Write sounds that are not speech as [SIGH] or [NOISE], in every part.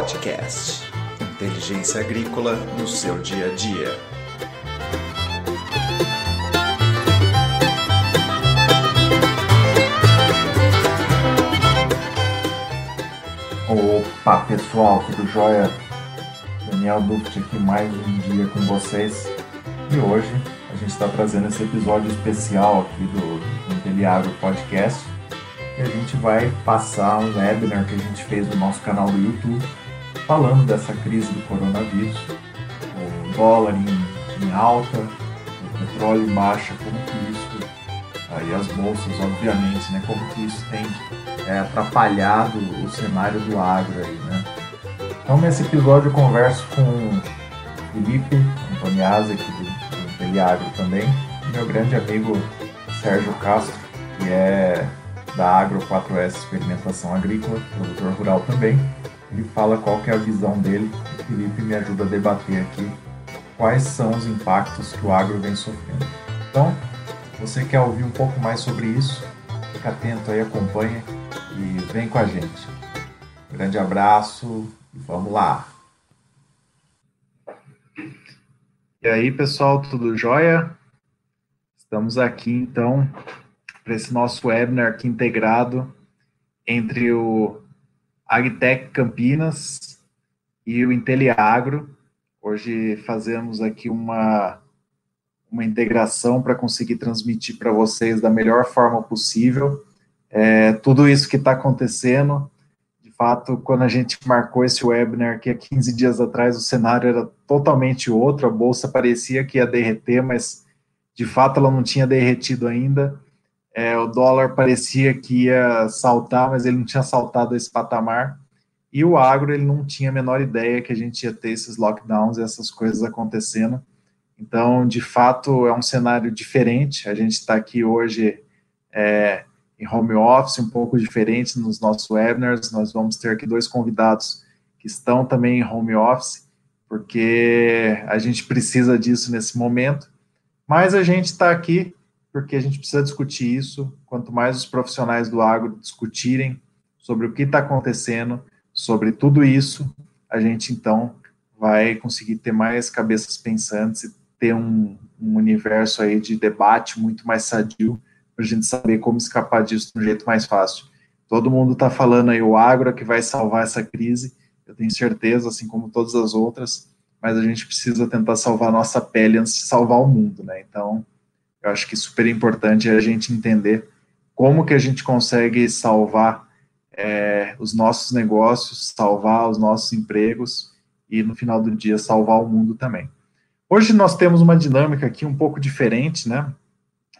Podcast. Inteligência agrícola no seu dia a dia. Opa pessoal, tudo jóia? Daniel Duft aqui mais um dia com vocês e hoje a gente está trazendo esse episódio especial aqui do Inteliagro Podcast a gente vai passar um webinar que a gente fez no nosso canal do YouTube falando dessa crise do coronavírus, o dólar em, em alta, o petróleo em baixa, como que isso, aí as bolsas obviamente, né, como que isso tem é, atrapalhado o cenário do agro aí, né. Então nesse episódio eu converso com Felipe Antoniazzi aqui do, do Inteliagro também, e meu grande amigo Sérgio Castro, que é da Agro 4S Experimentação Agrícola, produtor rural também. Ele fala qual que é a visão dele o Felipe me ajuda a debater aqui quais são os impactos que o agro vem sofrendo. Então, você quer ouvir um pouco mais sobre isso, fica atento aí, acompanha e vem com a gente. Grande abraço e vamos lá! E aí, pessoal, tudo jóia? Estamos aqui então para esse nosso webinar aqui integrado entre o Agtech Campinas e o Inteliagro. Hoje fazemos aqui uma, uma integração para conseguir transmitir para vocês da melhor forma possível é, tudo isso que está acontecendo. De fato, quando a gente marcou esse webinar aqui há 15 dias atrás, o cenário era totalmente outro, a bolsa parecia que ia derreter, mas de fato ela não tinha derretido ainda. É, o dólar parecia que ia saltar, mas ele não tinha saltado esse patamar. E o agro, ele não tinha a menor ideia que a gente ia ter esses lockdowns e essas coisas acontecendo. Então, de fato, é um cenário diferente. A gente está aqui hoje é, em home office, um pouco diferente nos nossos webinars. Nós vamos ter aqui dois convidados que estão também em home office, porque a gente precisa disso nesse momento. Mas a gente está aqui porque a gente precisa discutir isso. Quanto mais os profissionais do agro discutirem sobre o que está acontecendo, sobre tudo isso, a gente então vai conseguir ter mais cabeças pensantes e ter um, um universo aí de debate muito mais sadio para a gente saber como escapar disso de um jeito mais fácil. Todo mundo está falando aí o agro é que vai salvar essa crise, eu tenho certeza, assim como todas as outras, mas a gente precisa tentar salvar a nossa pele antes de salvar o mundo, né? Então, eu acho que super importante é a gente entender como que a gente consegue salvar é, os nossos negócios, salvar os nossos empregos e no final do dia salvar o mundo também. Hoje nós temos uma dinâmica aqui um pouco diferente, né?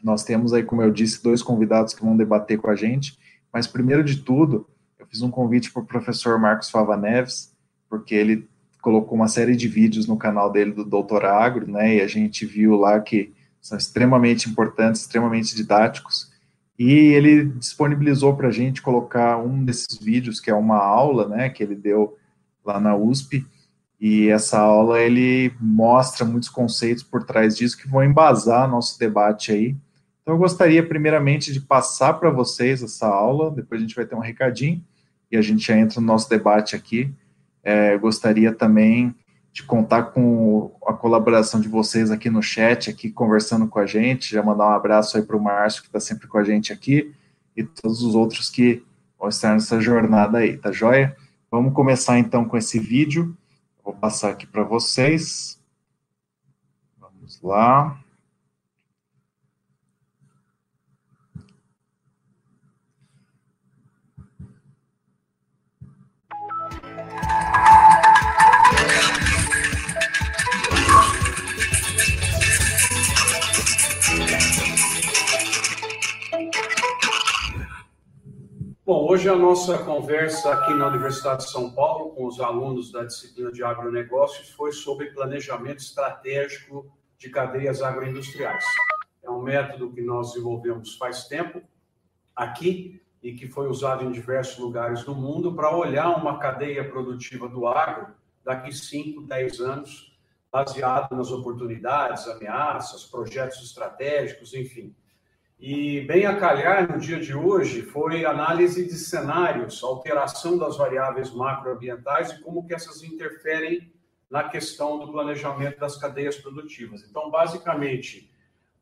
Nós temos aí, como eu disse, dois convidados que vão debater com a gente, mas primeiro de tudo, eu fiz um convite para o professor Marcos Fava Neves, porque ele colocou uma série de vídeos no canal dele do Doutor Agro, né? E a gente viu lá que são extremamente importantes, extremamente didáticos, e ele disponibilizou para a gente colocar um desses vídeos, que é uma aula, né, que ele deu lá na USP, e essa aula ele mostra muitos conceitos por trás disso que vão embasar nosso debate aí. Então eu gostaria primeiramente de passar para vocês essa aula, depois a gente vai ter um recadinho e a gente já entra no nosso debate aqui. É, gostaria também de contar com a colaboração de vocês aqui no chat, aqui conversando com a gente, já mandar um abraço aí para o Márcio, que está sempre com a gente aqui, e todos os outros que vão estar nessa jornada aí, tá joia? Vamos começar então com esse vídeo, vou passar aqui para vocês, vamos lá. Bom, hoje a nossa conversa aqui na Universidade de São Paulo com os alunos da disciplina de agronegócios foi sobre planejamento estratégico de cadeias agroindustriais. É um método que nós desenvolvemos faz tempo aqui e que foi usado em diversos lugares do mundo para olhar uma cadeia produtiva do agro daqui 5, 10 anos, baseado nas oportunidades, ameaças, projetos estratégicos, enfim. E bem a calhar no dia de hoje foi análise de cenários, alteração das variáveis macroambientais e como que essas interferem na questão do planejamento das cadeias produtivas. Então, basicamente,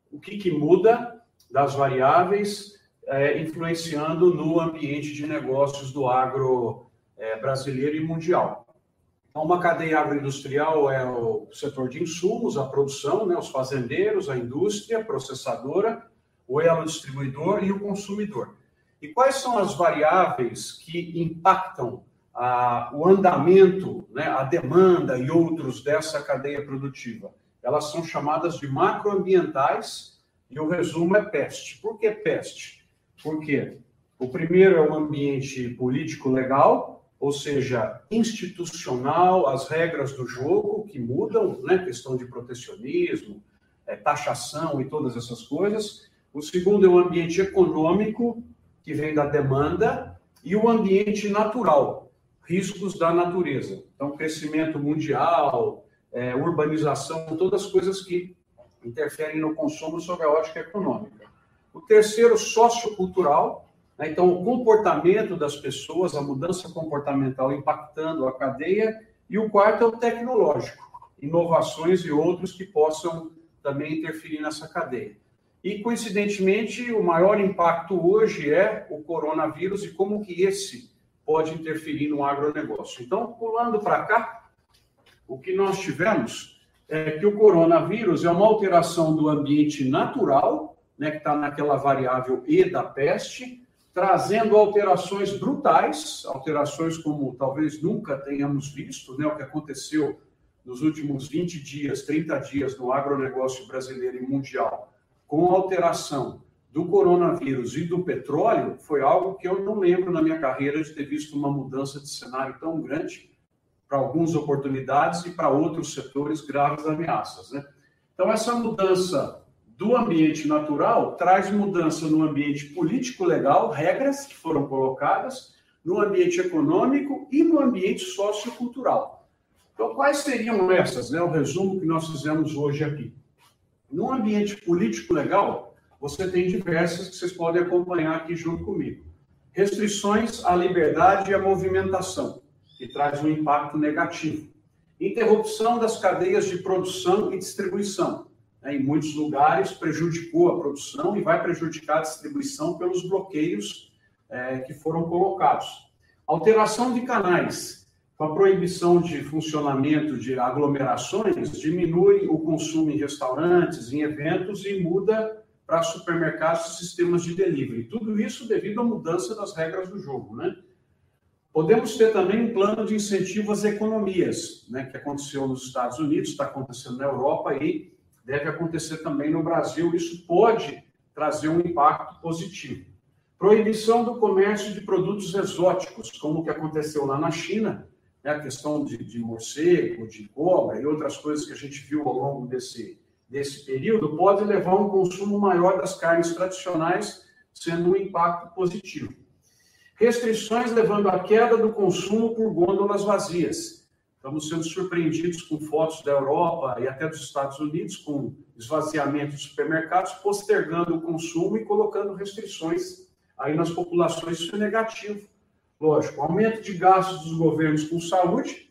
o que, que muda das variáveis é, influenciando no ambiente de negócios do agro é, brasileiro e mundial. Então, uma cadeia agroindustrial é o setor de insumos, a produção, né, os fazendeiros, a indústria processadora, o elo distribuidor e o consumidor. E quais são as variáveis que impactam a, o andamento, né, a demanda e outros dessa cadeia produtiva? Elas são chamadas de macroambientais e o resumo é peste. Por que peste? Porque o primeiro é o ambiente político-legal, ou seja, institucional, as regras do jogo que mudam, né, questão de protecionismo, é, taxação e todas essas coisas. O segundo é o ambiente econômico, que vem da demanda, e o ambiente natural, riscos da natureza. Então, crescimento mundial, é, urbanização, todas as coisas que interferem no consumo sob a ótica econômica. O terceiro, sociocultural, né? então, o comportamento das pessoas, a mudança comportamental impactando a cadeia. E o quarto é o tecnológico, inovações e outros que possam também interferir nessa cadeia. E, coincidentemente, o maior impacto hoje é o coronavírus e como que esse pode interferir no agronegócio. Então, pulando para cá, o que nós tivemos é que o coronavírus é uma alteração do ambiente natural, né, que está naquela variável E da peste, trazendo alterações brutais, alterações como talvez nunca tenhamos visto, né, o que aconteceu nos últimos 20 dias, 30 dias no agronegócio brasileiro e mundial com a alteração do coronavírus e do petróleo foi algo que eu não lembro na minha carreira de ter visto uma mudança de cenário tão grande para algumas oportunidades e para outros setores graves ameaças. Né? Então, essa mudança do ambiente natural traz mudança no ambiente político-legal, regras que foram colocadas, no ambiente econômico e no ambiente sociocultural. Então, quais seriam essas? Né? O resumo que nós fizemos hoje aqui. No ambiente político legal, você tem diversas que vocês podem acompanhar aqui junto comigo. Restrições à liberdade e à movimentação, que traz um impacto negativo. Interrupção das cadeias de produção e distribuição. Né? Em muitos lugares prejudicou a produção e vai prejudicar a distribuição pelos bloqueios é, que foram colocados. Alteração de canais, com a proibição de funcionamento de aglomerações, diminui o consumo em restaurantes, em eventos e muda para supermercados e sistemas de delivery. Tudo isso devido à mudança das regras do jogo, né? Podemos ter também um plano de incentivo às economias, né, que aconteceu nos Estados Unidos, está acontecendo na Europa e deve acontecer também no Brasil. Isso pode trazer um impacto positivo. Proibição do comércio de produtos exóticos, como o que aconteceu lá na China, né, a questão de, de morcego, de cobra e outras coisas que a gente viu ao longo desse, desse período, pode levar a um consumo maior das carnes tradicionais, sendo um impacto positivo. Restrições levando à queda do consumo por gôndolas vazias. Estamos sendo surpreendidos com fotos da Europa e até dos Estados Unidos com esvaziamento de supermercados, postergando o consumo e colocando restrições aí nas populações. Isso é negativo Lógico, aumento de gastos dos governos com saúde,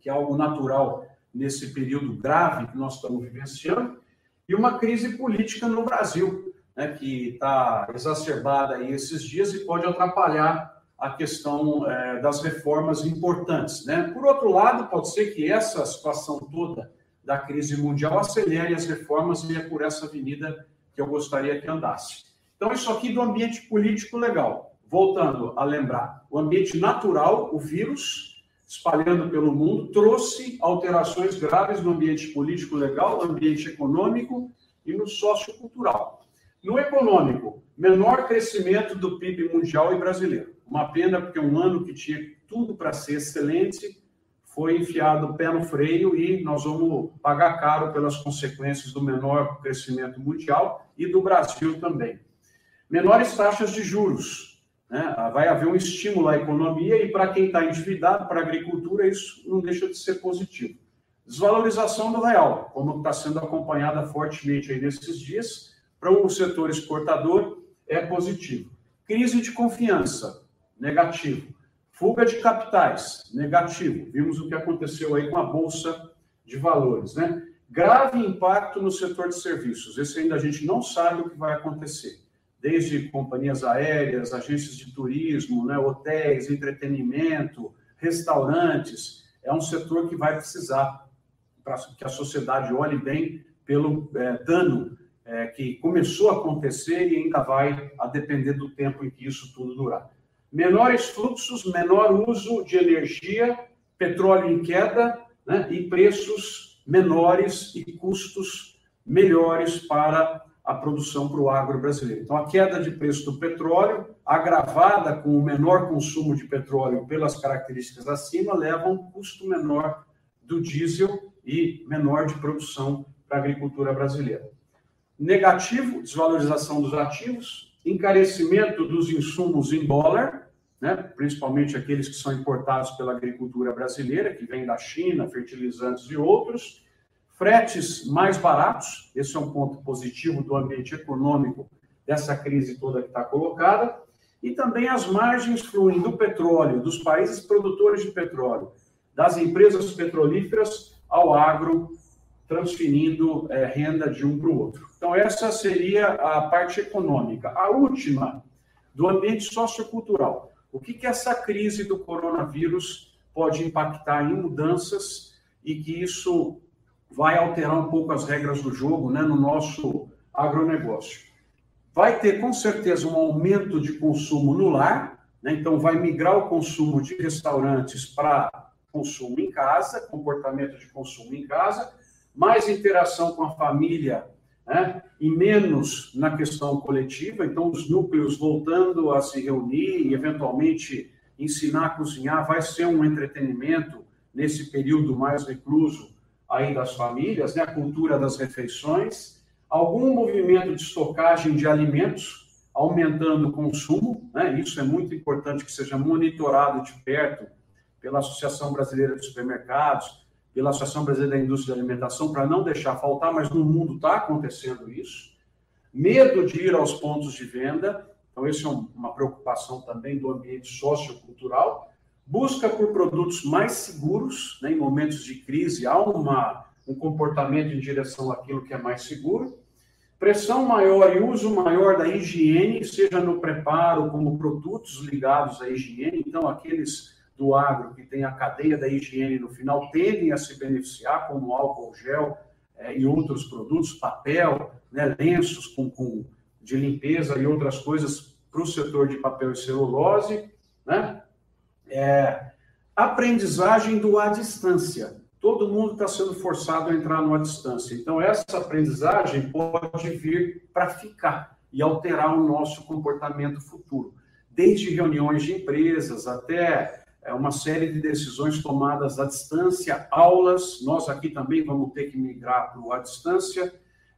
que é algo natural nesse período grave que nós estamos vivenciando, e uma crise política no Brasil, né, que está exacerbada aí esses dias e pode atrapalhar a questão é, das reformas importantes. Né? Por outro lado, pode ser que essa situação toda da crise mundial acelere as reformas e é por essa avenida que eu gostaria que andasse. Então, isso aqui do ambiente político legal voltando a lembrar, o ambiente natural, o vírus, espalhando pelo mundo, trouxe alterações graves no ambiente político legal, ambiente econômico e no sociocultural. No econômico, menor crescimento do PIB mundial e brasileiro. Uma pena, porque um ano que tinha tudo para ser excelente foi enfiado o pé no freio e nós vamos pagar caro pelas consequências do menor crescimento mundial e do Brasil também. Menores taxas de juros, né? Vai haver um estímulo à economia e para quem está endividado, para a agricultura, isso não deixa de ser positivo. Desvalorização do real, como está sendo acompanhada fortemente aí nesses dias, Para um setor exportador, é positivo. Crise de confiança, negativo. Fuga de capitais, negativo. Vimos o que aconteceu aí com a Bolsa de Valores, né? Grave impacto no setor de serviços. Esse ainda a gente não sabe o que vai acontecer. Desde companhias aéreas, agências de turismo, né, hotéis, entretenimento, restaurantes. É um setor que vai precisar para que a sociedade olhe bem pelo é, dano é, que começou a acontecer e ainda vai a depender do tempo em que isso tudo durar. Menores fluxos, menor uso de energia, petróleo em queda né, e preços menores e custos melhores para a produção para o agro brasileiro. Então, a queda de preço do petróleo, agravada com o menor consumo de petróleo pelas características acima, leva a um custo menor do diesel e menor de produção para a agricultura brasileira. Negativo, desvalorização dos ativos, encarecimento dos insumos em dólar, né, principalmente aqueles que são importados pela agricultura brasileira, que vem da China, fertilizantes e outros, fretes mais baratos, esse é um ponto positivo do ambiente econômico dessa crise toda que está colocada, e também as margens fluem do petróleo, dos países produtores de petróleo, das empresas petrolíferas ao agro, transferindo é, renda de um para o outro. Então, essa seria a parte econômica. A última, do ambiente sociocultural. O que, que essa crise do coronavírus pode impactar em mudanças e que isso vai alterar um pouco as regras do jogo né, no nosso agronegócio. Vai ter, com certeza, um aumento de consumo no lar, né, então vai migrar o consumo de restaurantes para consumo em casa, comportamento de consumo em casa, mais interação com a família né, e menos na questão coletiva. Então, os núcleos voltando a se reunir e, eventualmente, ensinar a cozinhar vai ser um entretenimento nesse período mais recluso aí das famílias, né, a cultura das refeições, algum movimento de estocagem de alimentos, aumentando o consumo, né, isso é muito importante que seja monitorado de perto pela Associação Brasileira de Supermercados, pela Associação Brasileira da Indústria de Alimentação, para não deixar faltar, mas no mundo está acontecendo isso. Medo de ir aos pontos de venda, então, isso é uma preocupação também do ambiente sociocultural. Busca por produtos mais seguros, né, em momentos de crise, há uma, um comportamento em direção àquilo que é mais seguro. Pressão maior e uso maior da higiene, seja no preparo, como produtos ligados à higiene. Então, aqueles do agro, que tem a cadeia da higiene no final, tendem a se beneficiar, como álcool gel é, e outros produtos, papel, né, lenços com, com, de limpeza e outras coisas para o setor de papel e celulose. Né? É, aprendizagem do à distância. Todo mundo está sendo forçado a entrar no à distância. Então, essa aprendizagem pode vir para ficar e alterar o nosso comportamento futuro. Desde reuniões de empresas até é uma série de decisões tomadas à distância, aulas, nós aqui também vamos ter que migrar para o à distância,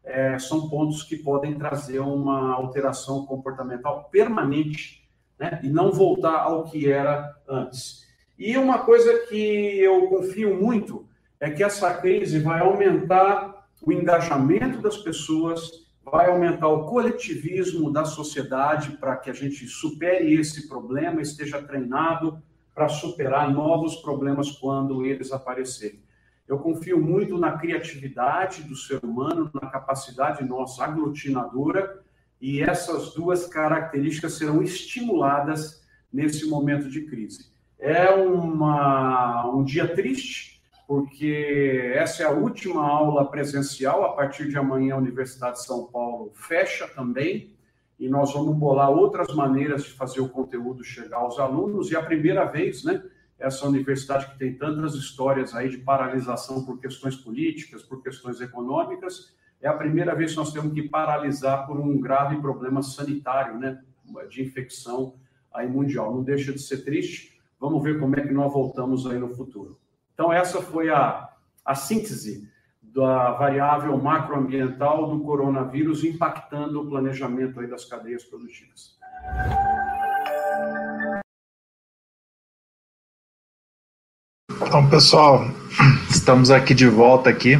é, são pontos que podem trazer uma alteração comportamental permanente, né, e não voltar ao que era antes. E uma coisa que eu confio muito é que essa crise vai aumentar o engajamento das pessoas, vai aumentar o coletivismo da sociedade para que a gente supere esse problema, esteja treinado, para superar novos problemas quando eles aparecerem. Eu confio muito na criatividade do ser humano, na capacidade nossa aglutinadora, e essas duas características serão estimuladas nesse momento de crise. É uma, um dia triste, porque essa é a última aula presencial. A partir de amanhã, a Universidade de São Paulo fecha também e nós vamos bolar outras maneiras de fazer o conteúdo chegar aos alunos. E a primeira vez, né, essa universidade que tem tantas histórias aí de paralisação por questões políticas, por questões econômicas, é a primeira vez que nós temos que paralisar por um grave problema sanitário, né, de infecção aí mundial. Não deixa de ser triste. Vamos ver como é que nós voltamos aí no futuro. Então, essa foi a, a síntese da variável macroambiental do coronavírus impactando o planejamento aí das cadeias produtivas. Então, pessoal, [CLEARS THROAT] estamos aqui de volta aqui.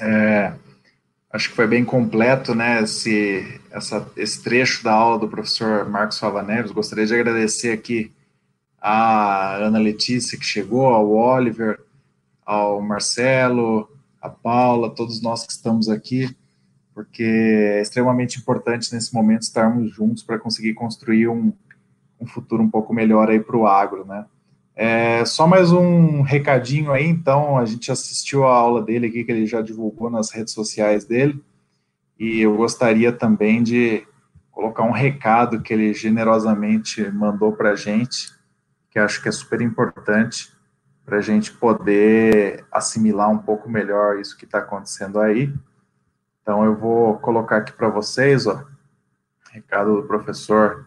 É, acho que foi bem completo, né, esse, essa, esse trecho da aula do professor Marcos Fava Neves. Gostaria de agradecer aqui a Ana Letícia, que chegou, ao Oliver, ao Marcelo, a Paula, todos nós que estamos aqui, porque é extremamente importante nesse momento estarmos juntos para conseguir construir um, um futuro um pouco melhor aí para o agro, né? É, só mais um recadinho aí, então, a gente assistiu a aula dele aqui, que ele já divulgou nas redes sociais dele, e eu gostaria também de colocar um recado que ele generosamente mandou para a gente, que acho que é super importante para a gente poder assimilar um pouco melhor isso que está acontecendo aí. Então, eu vou colocar aqui para vocês, ó, recado do professor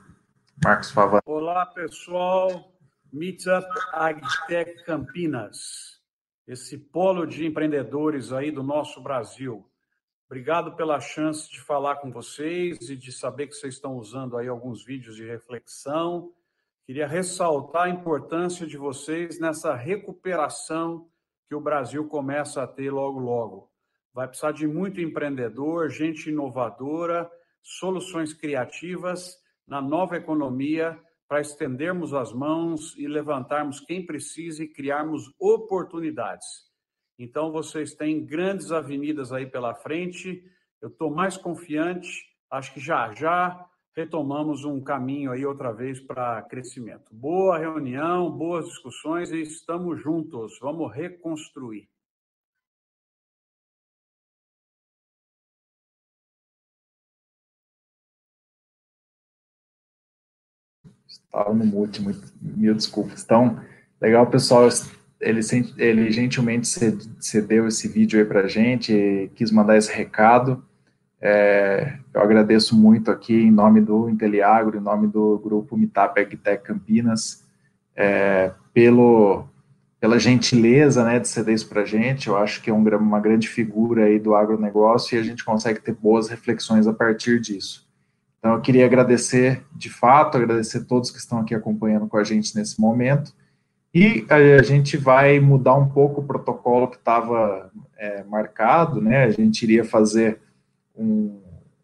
Marcos Fava. Olá, pessoal. Meetup AgTech Campinas, esse polo de empreendedores aí do nosso Brasil. Obrigado pela chance de falar com vocês e de saber que vocês estão usando aí alguns vídeos de reflexão. Queria ressaltar a importância de vocês nessa recuperação que o Brasil começa a ter logo logo. Vai precisar de muito empreendedor, gente inovadora, soluções criativas na nova economia para estendermos as mãos e levantarmos quem precisa e criarmos oportunidades. Então, vocês têm grandes avenidas aí pela frente. Eu estou mais confiante. Acho que já já retomamos um caminho aí outra vez para crescimento. Boa reunião, boas discussões e estamos juntos. Vamos reconstruir. Estava no mute, muito, mil desculpas. Então, legal, pessoal. Ele, ele gentilmente cedeu esse vídeo aí para a gente, quis mandar esse recado. É, eu agradeço muito aqui em nome do Inteliagro, em nome do grupo Meetup AgTech Campinas, é, pelo, pela gentileza né, de ceder isso para a gente. Eu acho que é um, uma grande figura aí do agronegócio e a gente consegue ter boas reflexões a partir disso. Então, eu queria agradecer, de fato, agradecer a todos que estão aqui acompanhando com a gente nesse momento. E a, gente vai mudar um pouco o protocolo que estava é, marcado, né? A gente iria fazer um,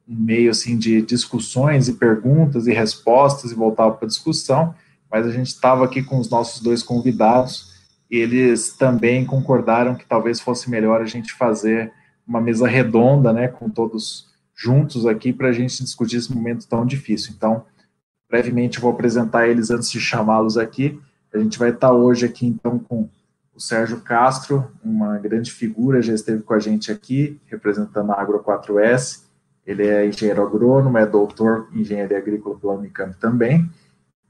um, meio assim de discussões e perguntas e respostas e voltar para a discussão, mas a gente estava aqui com os nossos dois convidados e eles também concordaram que talvez fosse melhor a gente fazer uma mesa redonda, né, com todos juntos aqui para a gente discutir esse momento tão difícil. Então, brevemente vou apresentar eles antes de chamá-los aqui. A gente vai estar hoje aqui, então, com o Sérgio Castro, uma grande figura, já esteve com a gente aqui, representando a Agro 4S. Ele é engenheiro agrônomo, é doutor em engenharia agrícola pela Unicamp também.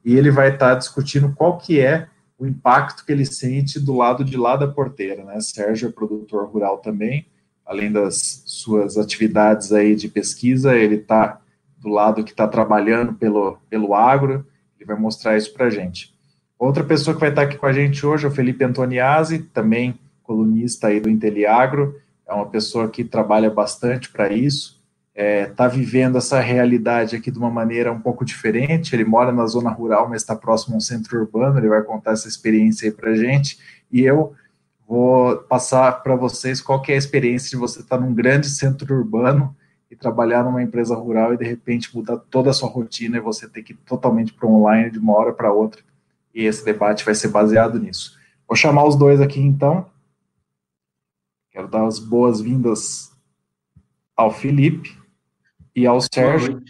E ele vai estar discutindo qual que é o impacto que ele sente do lado de lá da porteira, né? Sérgio é produtor rural também, além das suas atividades aí de pesquisa, ele está do lado que está trabalhando pelo, pelo agro, ele vai mostrar isso para a gente. Outra pessoa que vai estar tá aqui com a gente hoje é o Felipe Antoniazzi, também colunista aí do Inteliagro, é uma pessoa que trabalha bastante para isso, está é, tá vivendo essa realidade aqui de uma maneira um pouco diferente, ele mora na zona rural, mas está próximo a um centro urbano, ele vai contar essa experiência aí para a gente, e eu vou passar para vocês qual é a experiência de você estar num grande centro urbano e trabalhar numa empresa rural e de repente mudar toda a sua rotina e você ter que ir totalmente para online de uma hora para outra. E esse debate vai ser baseado nisso. Vou chamar os dois aqui então. Quero dar as boas-vindas ao Felipe e ao Sérgio.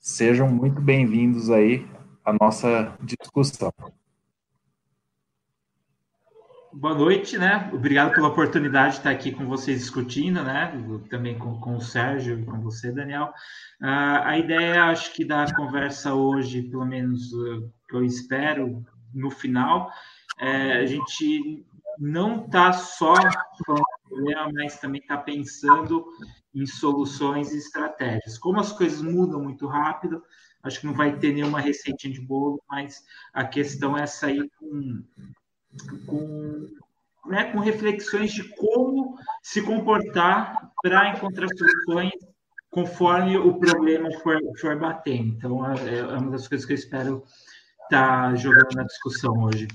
Sejam muito bem-vindos aí à nossa discussão. Boa noite, né? Obrigado pela oportunidade de estar aqui com vocês discutindo, né? Também com, com o Sérgio e com você, Daniel. Uh, a ideia, acho que da conversa hoje, pelo menos uh, que eu espero no final, é a gente não está só falando do problema, mas também está pensando em soluções e estratégias. Como as coisas mudam muito rápido, acho que não vai ter nenhuma receitinha de bolo, mas a questão é sair com com, né, com reflexões de como se comportar para encontrar soluções conforme o problema for, for batendo. Então, é, é uma das coisas que eu espero estar tá jogando na discussão hoje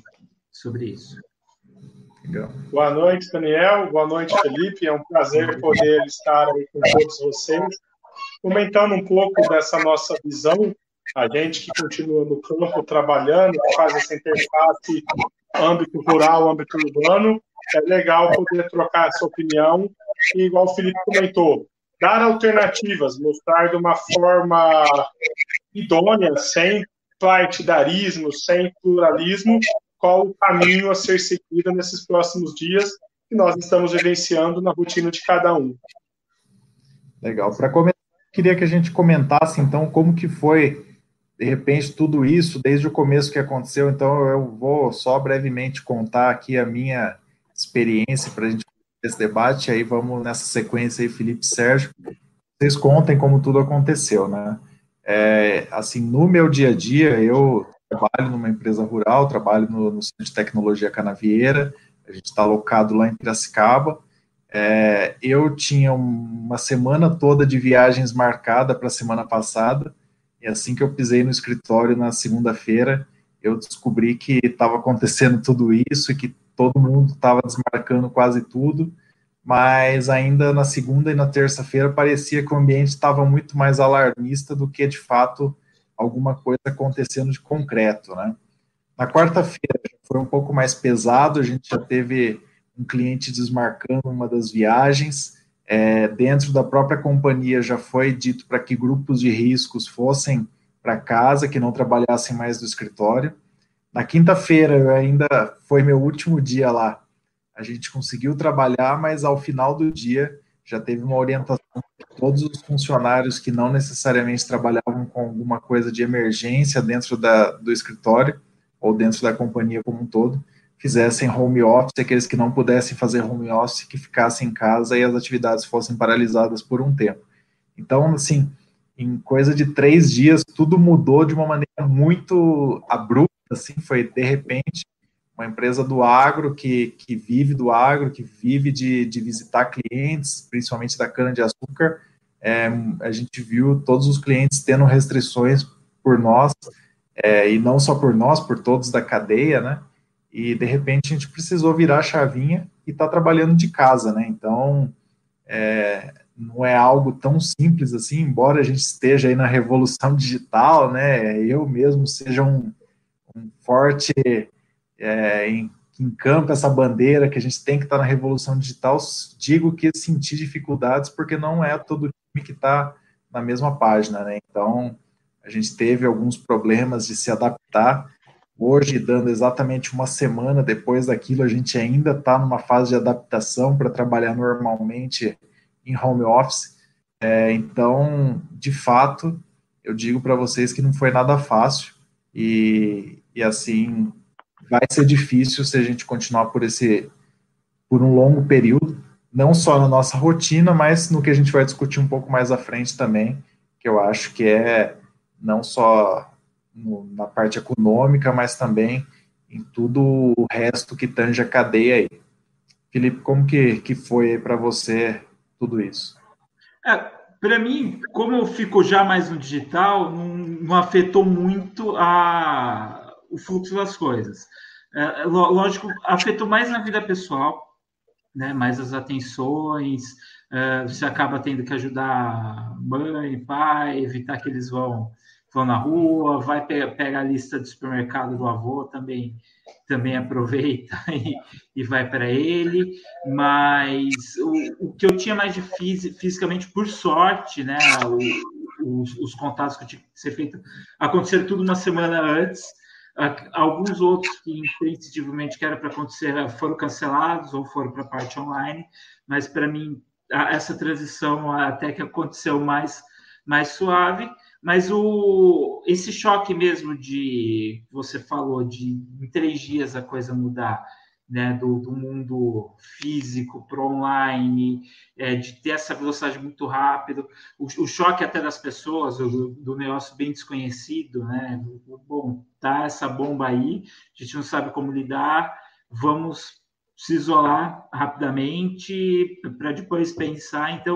sobre isso. Legal. Boa noite, Daniel. Boa noite, Felipe. É um prazer poder estar aí com todos vocês, comentando um pouco dessa nossa visão. A gente que continua no campo trabalhando, que faz essa interface âmbito rural, âmbito urbano, é legal poder trocar essa opinião e, igual o Felipe comentou, dar alternativas, mostrar de uma forma idônea, sem partidarismo, sem pluralismo, qual o caminho a ser seguido nesses próximos dias que nós estamos vivenciando na rotina de cada um. Legal. Para começar, queria que a gente comentasse então como que foi de repente tudo isso desde o começo que aconteceu. Então eu vou só brevemente contar aqui a minha experiência para a gente esse debate. Aí vamos nessa sequência aí, Felipe Sérgio. Vocês contem como tudo aconteceu, né? É, assim, no meu dia a dia, eu trabalho numa empresa rural, trabalho no, no Centro de Tecnologia Canavieira, a gente está alocado lá em Piracicaba. É, eu tinha uma semana toda de viagens marcada para a semana passada, e assim que eu pisei no escritório na segunda-feira, eu descobri que estava acontecendo tudo isso e que todo mundo estava desmarcando quase tudo, mas ainda na segunda e na terça-feira parecia que o ambiente estava muito mais alarmista do que de fato alguma coisa acontecendo de concreto, né? Na quarta-feira foi um pouco mais pesado, a gente já teve um cliente desmarcando uma das viagens, é, dentro da própria companhia já foi dito para que grupos de riscos fossem para casa, que não trabalhassem mais do escritório. Na quinta-feira, ainda foi meu último dia lá. A gente conseguiu trabalhar, mas ao final do dia já teve uma orientação todos os funcionários que não necessariamente trabalhavam com alguma coisa de emergência dentro da, do escritório ou dentro da companhia como um todo, fizessem home office, aqueles que não pudessem fazer home office, que ficassem em casa e as atividades fossem paralisadas por um tempo. Então, assim, em coisa de três dias, tudo mudou de uma maneira muito abrupta, assim, foi de repente uma empresa do agro que, que vive do agro, que vive de, de visitar clientes, principalmente da cana-de-açúcar. É, a gente viu todos os clientes tendo restrições por nós, é, e não só por nós, por todos da cadeia, né? E de repente a gente precisou virar a chavinha e tá trabalhando de casa, né? Então, é, não é algo tão simples assim, embora a gente esteja aí na revolução digital, né? Eu mesmo seja um, um forte é, em, que encampa essa bandeira que a gente tem que estar na revolução digital, digo que senti dificuldades porque não é todo time que está na mesma página, né? Então, a gente teve alguns problemas de se adaptar. Hoje, dando exatamente uma semana depois daquilo, a gente ainda está numa fase de adaptação para trabalhar normalmente em home office. É, então, de fato, eu digo para vocês que não foi nada fácil e, e assim vai ser difícil se a gente continuar por esse por um longo período, não só na nossa rotina, mas no que a gente vai discutir um pouco mais à frente também, que eu acho que é não só no, na parte econômica, mas também em tudo o resto que tange a cadeia aí. Felipe, como que, que foi para você tudo isso? É, para mim, como eu fico já mais no digital, não, não afetou muito a, o fluxo das coisas. É, lógico, afetou mais na vida pessoal, né? Mais as atenções, é, você acaba tendo que ajudar mãe, pai, evitar que eles vão vão na rua, vai pega a lista do supermercado do avô também também aproveita [LAUGHS] e, e vai para ele, mas o, o, que eu tinha mais de fisi, fisicamente, por sorte, né, o, os, os, contatos que eu tinha que ser feito aconteceram tudo uma semana antes, Alguns outros que, imprescindivelmente, que era para acontecer, foram cancelados ou foram para a parte online, mas para mim, essa transição até que aconteceu mais, mais suave. Mas o, esse choque mesmo de, você falou, de em três dias a coisa mudar, né, do, do mundo físico para online, é, de ter essa velocidade muito rápido, o, o choque até das pessoas, do, do, negócio bem desconhecido, né? Bom, tá essa bomba aí, a gente não sabe como lidar, vamos se isolar rapidamente para depois pensar. Então,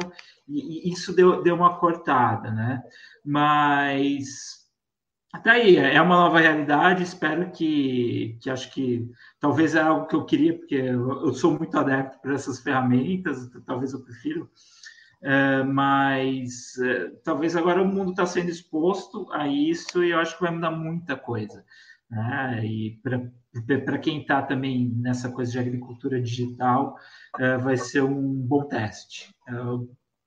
e, isso deu, deu uma cortada, né? Mas Até aí, é uma nova realidade, espero que, que acho que talvez é algo que eu queria, porque eu, eu sou muito adepto para essas ferramentas, talvez eu prefiro, é, mas é, talvez agora o mundo está sendo exposto a isso e eu acho que vai mudar muita coisa. Né? E para quem está também nessa coisa de agricultura digital, é, vai ser um bom teste. É,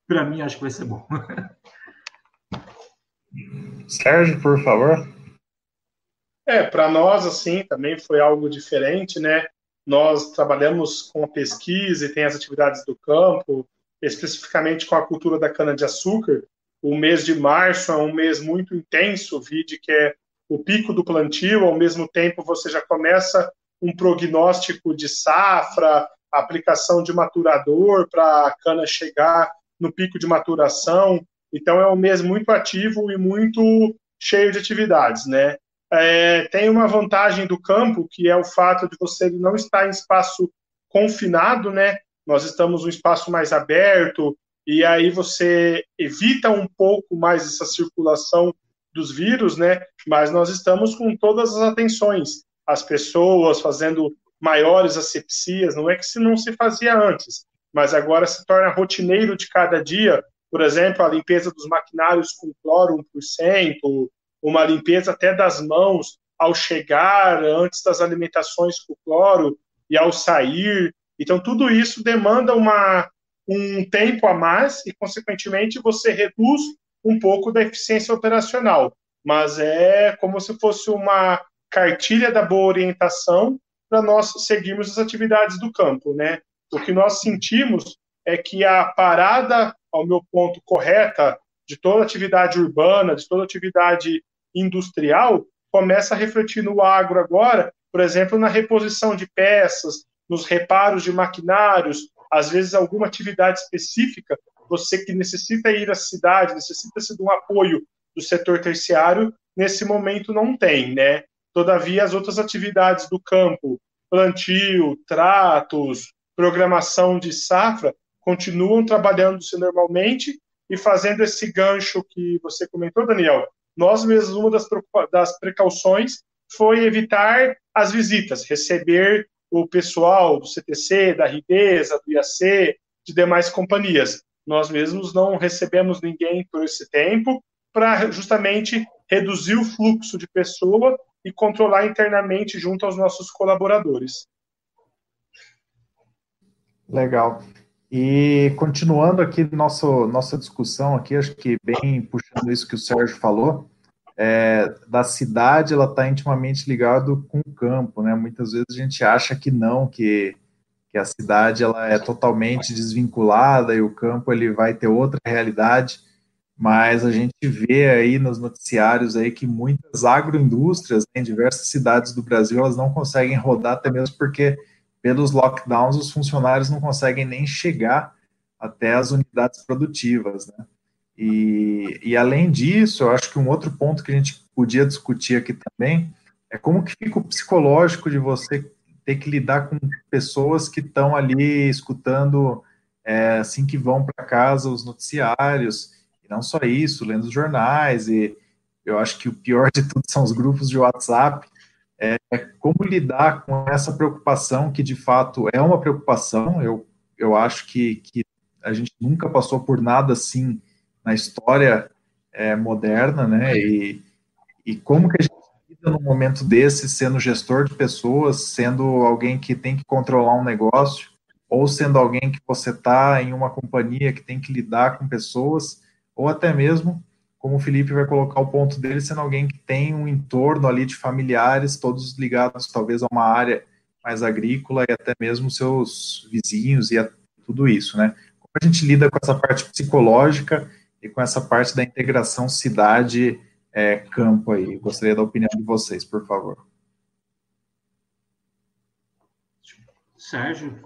para mim, acho que vai ser bom. [LAUGHS] Sérgio, por favor. É, para nós, assim, também foi algo diferente, né? Nós trabalhamos com a pesquisa e tem as atividades do campo, especificamente com a cultura da cana-de-açúcar. O mês de março é um mês muito intenso, vide que é o pico do plantio, ao mesmo tempo você já começa um prognóstico de safra, aplicação de maturador para a cana chegar no pico de maturação. Então é um mês muito ativo e muito cheio de atividades, né? É, tem uma vantagem do campo que é o fato de você não estar em espaço confinado, né? Nós estamos um espaço mais aberto e aí você evita um pouco mais essa circulação dos vírus, né? Mas nós estamos com todas as atenções, as pessoas fazendo maiores asepsias, não é que se não se fazia antes, mas agora se torna rotineiro de cada dia, por exemplo, a limpeza dos maquinários com cloro 1%, uma limpeza até das mãos ao chegar, antes das alimentações com cloro e ao sair. Então, tudo isso demanda uma, um tempo a mais e, consequentemente, você reduz um pouco da eficiência operacional. Mas é como se fosse uma cartilha da boa orientação para nós seguirmos as atividades do campo, né? O que nós sentimos é que a parada, ao meu ponto correta, de toda atividade urbana, de toda atividade industrial, começa a refletir no agro agora, por exemplo, na reposição de peças, nos reparos de maquinários, às vezes alguma atividade específica, você que necessita ir à cidade, necessita-se de um apoio do setor terciário, nesse momento não tem, né? Todavia, as outras atividades do campo, plantio, tratos, programação de safra, continuam trabalhando-se normalmente e fazendo esse gancho que você comentou, Daniel. Nós mesmos, uma das, das precauções foi evitar as visitas, receber o pessoal do CTC, da Ridesa, do IAC, de demais companhias. Nós mesmos não recebemos ninguém por esse tempo, para justamente reduzir o fluxo de pessoa e controlar internamente junto aos nossos colaboradores. Legal. E continuando aqui nosso, nossa discussão aqui, acho que bem puxando isso que o Sérgio falou, é, da cidade ela está intimamente ligado com o campo, né? Muitas vezes a gente acha que não, que, que a cidade ela é totalmente desvinculada e o campo ele vai ter outra realidade mas a gente vê aí nos noticiários aí que muitas agroindústrias né, em diversas cidades do Brasil elas não conseguem rodar até mesmo porque pelos lockdowns os funcionários não conseguem nem chegar até as unidades produtivas, né? E, e além disso, eu acho que um outro ponto que a gente podia discutir aqui também é como que fica o psicológico de você ter que lidar com pessoas que estão ali escutando é, assim que vão para casa os noticiários não só isso, lendo os jornais, e eu acho que o pior de tudo são os grupos de WhatsApp, é, como lidar com essa preocupação, que de fato é uma preocupação, eu, eu acho que, que a gente nunca passou por nada assim na história é, moderna, né, e, e como que a gente lida num momento desse, sendo gestor de pessoas, sendo alguém que tem que controlar um negócio, ou sendo alguém que você está em uma companhia que tem que lidar com pessoas, ou até mesmo, como o Felipe vai colocar o ponto dele, sendo alguém que tem um entorno ali de familiares, todos ligados talvez a uma área mais agrícola e até mesmo seus vizinhos e a, tudo isso, né? Como a gente lida com essa parte psicológica e com essa parte da integração cidade-campo é, aí? Gostaria da opinião de vocês, por favor. Sérgio?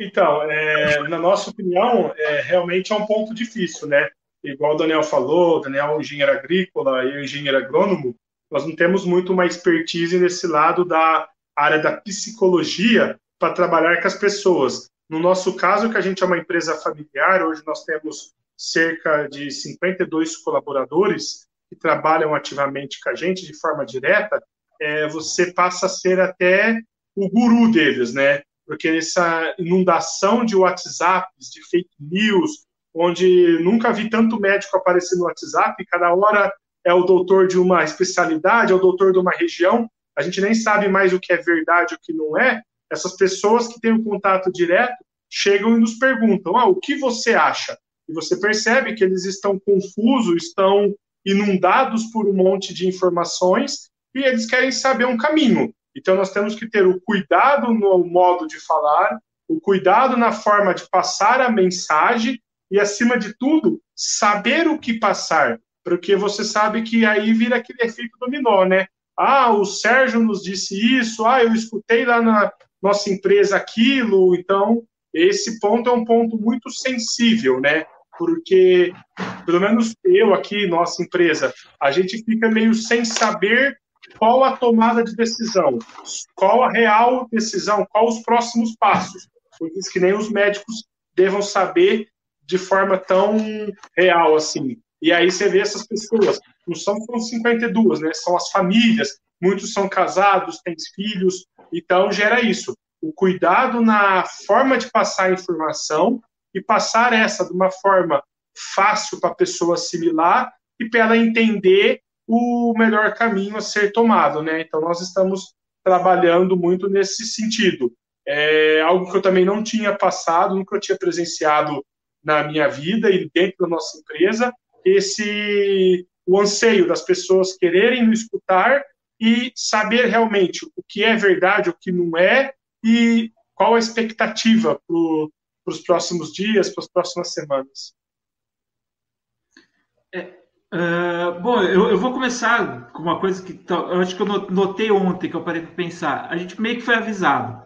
Então, é, na nossa opinião, é, realmente é um ponto difícil, né? Igual o Daniel falou, o Daniel é um engenheiro agrícola e eu engenheiro agrônomo, nós não temos muito uma expertise nesse lado da área da psicologia para trabalhar com as pessoas. No nosso caso, que a gente é uma empresa familiar, hoje nós temos cerca de 52 colaboradores, que trabalham ativamente com a gente de forma direta, é, você passa a ser até o guru deles, né? Porque essa inundação de WhatsApps, de fake news, onde nunca vi tanto médico aparecer no WhatsApp, cada hora é o doutor de uma especialidade, é o doutor de uma região, a gente nem sabe mais o que é verdade e o que não é. Essas pessoas que têm o um contato direto chegam e nos perguntam: ah, o que você acha? E você percebe que eles estão confusos, estão inundados por um monte de informações e eles querem saber um caminho. Então, nós temos que ter o cuidado no modo de falar, o cuidado na forma de passar a mensagem e, acima de tudo, saber o que passar, porque você sabe que aí vira aquele efeito dominó, né? Ah, o Sérgio nos disse isso, ah, eu escutei lá na nossa empresa aquilo, então esse ponto é um ponto muito sensível, né? Porque, pelo menos eu aqui, nossa empresa, a gente fica meio sem saber qual a tomada de decisão, qual a real decisão, qual os próximos passos. Por isso que nem os médicos devam saber de forma tão real assim. E aí você vê essas pessoas, não são, são 52, né? São as famílias, muitos são casados, têm filhos, então gera isso. O cuidado na forma de passar a informação e passar essa de uma forma fácil para a pessoa assimilar e para ela entender o melhor caminho a ser tomado, né? Então nós estamos trabalhando muito nesse sentido. É algo que eu também não tinha passado, nunca tinha presenciado na minha vida e dentro da nossa empresa, esse o anseio das pessoas quererem nos escutar e saber realmente o que é verdade, o que não é e qual a expectativa para os próximos dias, para as próximas semanas. É, Uh, bom, eu, eu, vou começar com uma coisa que eu acho que eu notei ontem, que eu parei para pensar. A gente meio que foi avisado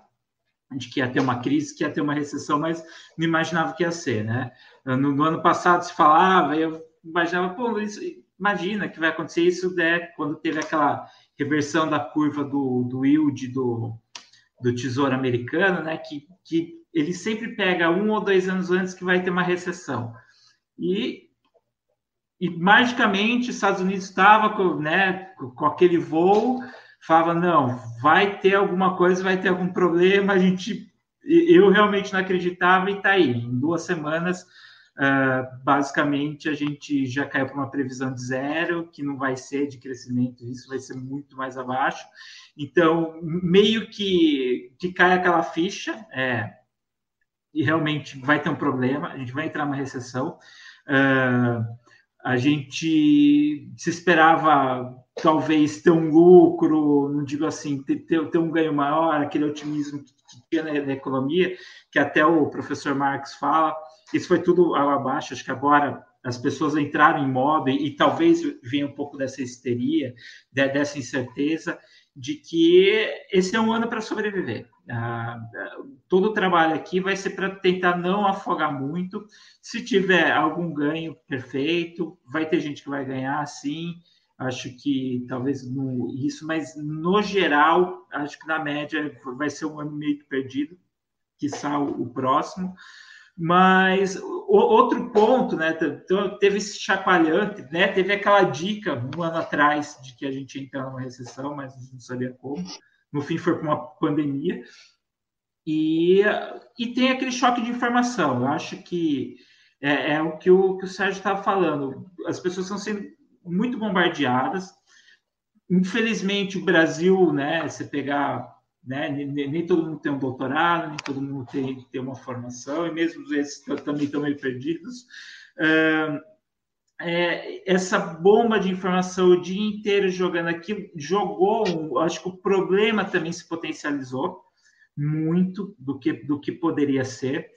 de que ia ter uma crise, que ia ter uma recessão, mas não imaginava que ia ser, né? No, no ano passado se falava, eu imaginava, pô, isso, imagina que vai acontecer isso, né? Quando teve aquela reversão da curva do, do yield do, do Tesouro Americano, né? Que, que ele sempre pega um ou dois anos antes que vai ter uma recessão. E e magicamente Estados Unidos estava com, né, com aquele voo, falava não, vai ter alguma coisa, vai ter algum problema. A gente, eu realmente não acreditava e está aí. Em duas semanas, uh, basicamente a gente já caiu para uma previsão de zero, que não vai ser de crescimento, isso vai ser muito mais abaixo. Então, meio que, que cai aquela ficha, é, e realmente vai ter um problema, a gente vai entrar numa recessão. Uh, a gente se esperava talvez ter um lucro, não digo assim, ter, ter um ganho maior, aquele otimismo que, tinha na, na, economia, que até o professor Marx fala, isso foi tudo abaixo, acho que agora as pessoas entraram em modo e, e talvez venha um pouco dessa histeria, de, dessa incerteza, de que esse é um ano para sobreviver. Ah, todo o trabalho aqui vai ser para tentar não afogar muito. Se tiver algum ganho, perfeito. Vai ter gente que vai ganhar, sim. Acho que talvez no, isso, mas no geral, acho que na média vai ser um ano meio que perdido, que o, o próximo. Mas o, outro ponto, né? Teve esse chacoalhante, né? Teve aquela dica um ano atrás de que a gente ia entrar numa recessão, mas não sabia como. No fim, foi para uma pandemia. E, e tem aquele choque de informação. Eu acho que é, é o, que o que o Sérgio estava falando. As pessoas estão sendo muito bombardeadas. Infelizmente, o Brasil, né? Você pegar né? Nem, nem, todo mundo tem um doutorado, nem todo mundo tem, tem uma formação, e mesmo esses também estão meio perdidos. é, essa bomba de informação o dia inteiro jogando aqui jogou, acho que o problema também se potencializou muito do que, do que poderia ser.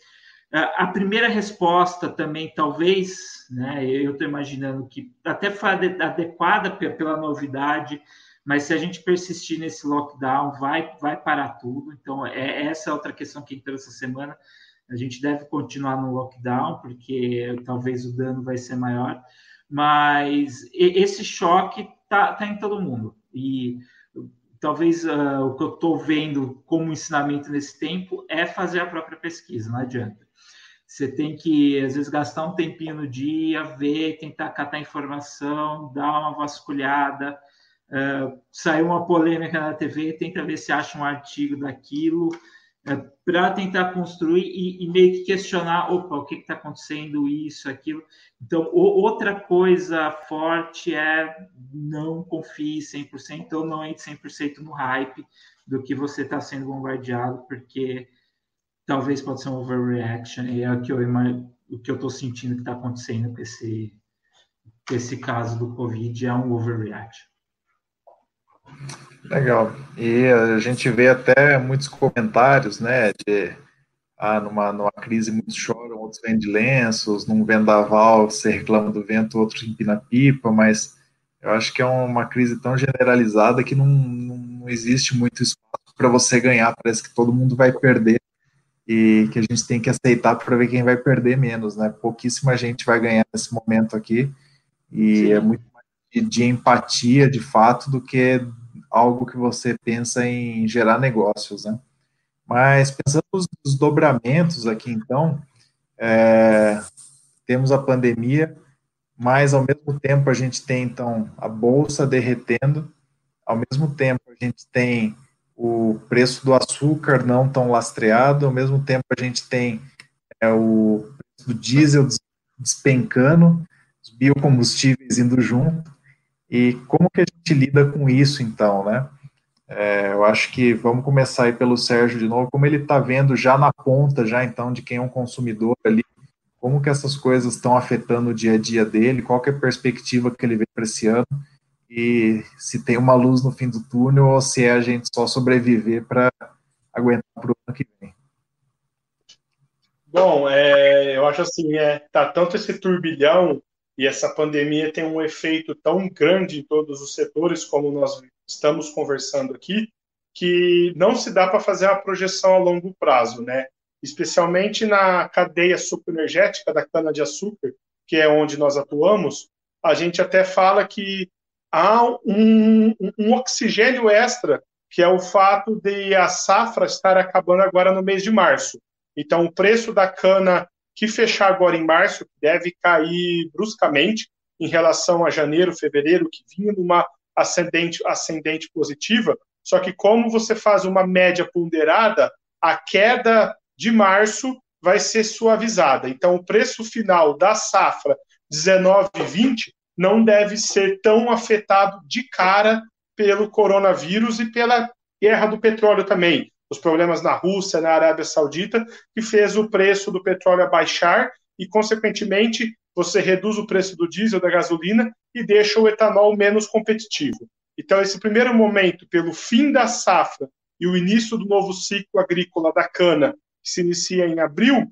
A primeira resposta também, talvez, né, eu estou imaginando que até foi adequada pela novidade, mas se a gente persistir nesse lockdown, vai, vai parar tudo. Então, é essa é outra questão que entrou essa semana. A gente deve continuar no lockdown, porque talvez o dano vai ser maior. Mas esse choque está tá em todo mundo. E talvez uh, o que eu estou vendo como ensinamento nesse tempo é fazer a própria pesquisa, não adianta. Você tem que, às vezes, gastar um tempinho no dia, ver, tentar catar informação, dar uma vasculhada. Uh, saiu uma polêmica na TV, tenta ver se acha um artigo daquilo, uh, para tentar construir e, e, meio que questionar: opa, o que está acontecendo, isso, aquilo. Então, o, outra coisa forte é não confie 100% ou não entre 100% no hype do que você está sendo bombardeado, porque talvez pode ser um overreaction, e é o que eu o que eu estou sentindo que está acontecendo com esse, com esse caso do Covid, é um overreaction. Legal. E a gente vê até muitos comentários, né, de ah, numa, numa crise muitos choram, outros vendem lenços, num vendaval você reclama do vento, outros empina pipa, mas eu acho que é uma crise tão generalizada que não, não existe muito espaço para você ganhar, parece que todo mundo vai perder e que a gente tem que aceitar para ver quem vai perder menos, né? Pouquíssima gente vai ganhar nesse momento aqui e Sim. é muito mais de, de, empatia, de fato, do que algo que você pensa em gerar negócios, né? Mas pensando nos desdobramentos aqui, então, é, temos a pandemia, mas ao mesmo tempo a gente tem então a bolsa derretendo, ao mesmo tempo a gente tem o preço do açúcar não tão lastreado, ao mesmo tempo a gente tem é, o preço do diesel despencando, os biocombustíveis indo junto, e como que a gente lida com isso então, né? É, eu acho que vamos começar aí pelo Sérgio de novo, como ele está vendo já na ponta, já então, de quem é um consumidor ali, como que essas coisas estão afetando o dia a dia dele, qual que é a perspectiva que ele vê para esse ano, e se tem uma luz no fim do túnel ou se é a gente só sobreviver para aguentar para o ano que vem. Bom, é, eu acho assim, é, tá tanto esse turbilhão e essa pandemia tem um efeito tão grande em todos os setores, como nós estamos conversando aqui, que não se dá para fazer uma projeção a longo prazo, né? Especialmente na cadeia sucroenergética da cana-de-açúcar, que é onde nós atuamos, a gente até fala que há um, um oxigênio extra, que é o fato de a safra estar acabando agora no mês de março. Então, o preço da cana que fechar agora em março deve cair bruscamente em relação a janeiro, fevereiro, que vinha numa ascendente, ascendente positiva. Só que, como você faz uma média ponderada, a queda de março vai ser suavizada. Então, o preço final da safra 19 e 20 não deve ser tão afetado de cara pelo coronavírus e pela guerra do petróleo também. Os problemas na Rússia, na Arábia Saudita, que fez o preço do petróleo abaixar e, consequentemente, você reduz o preço do diesel, da gasolina e deixa o etanol menos competitivo. Então, esse primeiro momento, pelo fim da safra e o início do novo ciclo agrícola da cana, que se inicia em abril,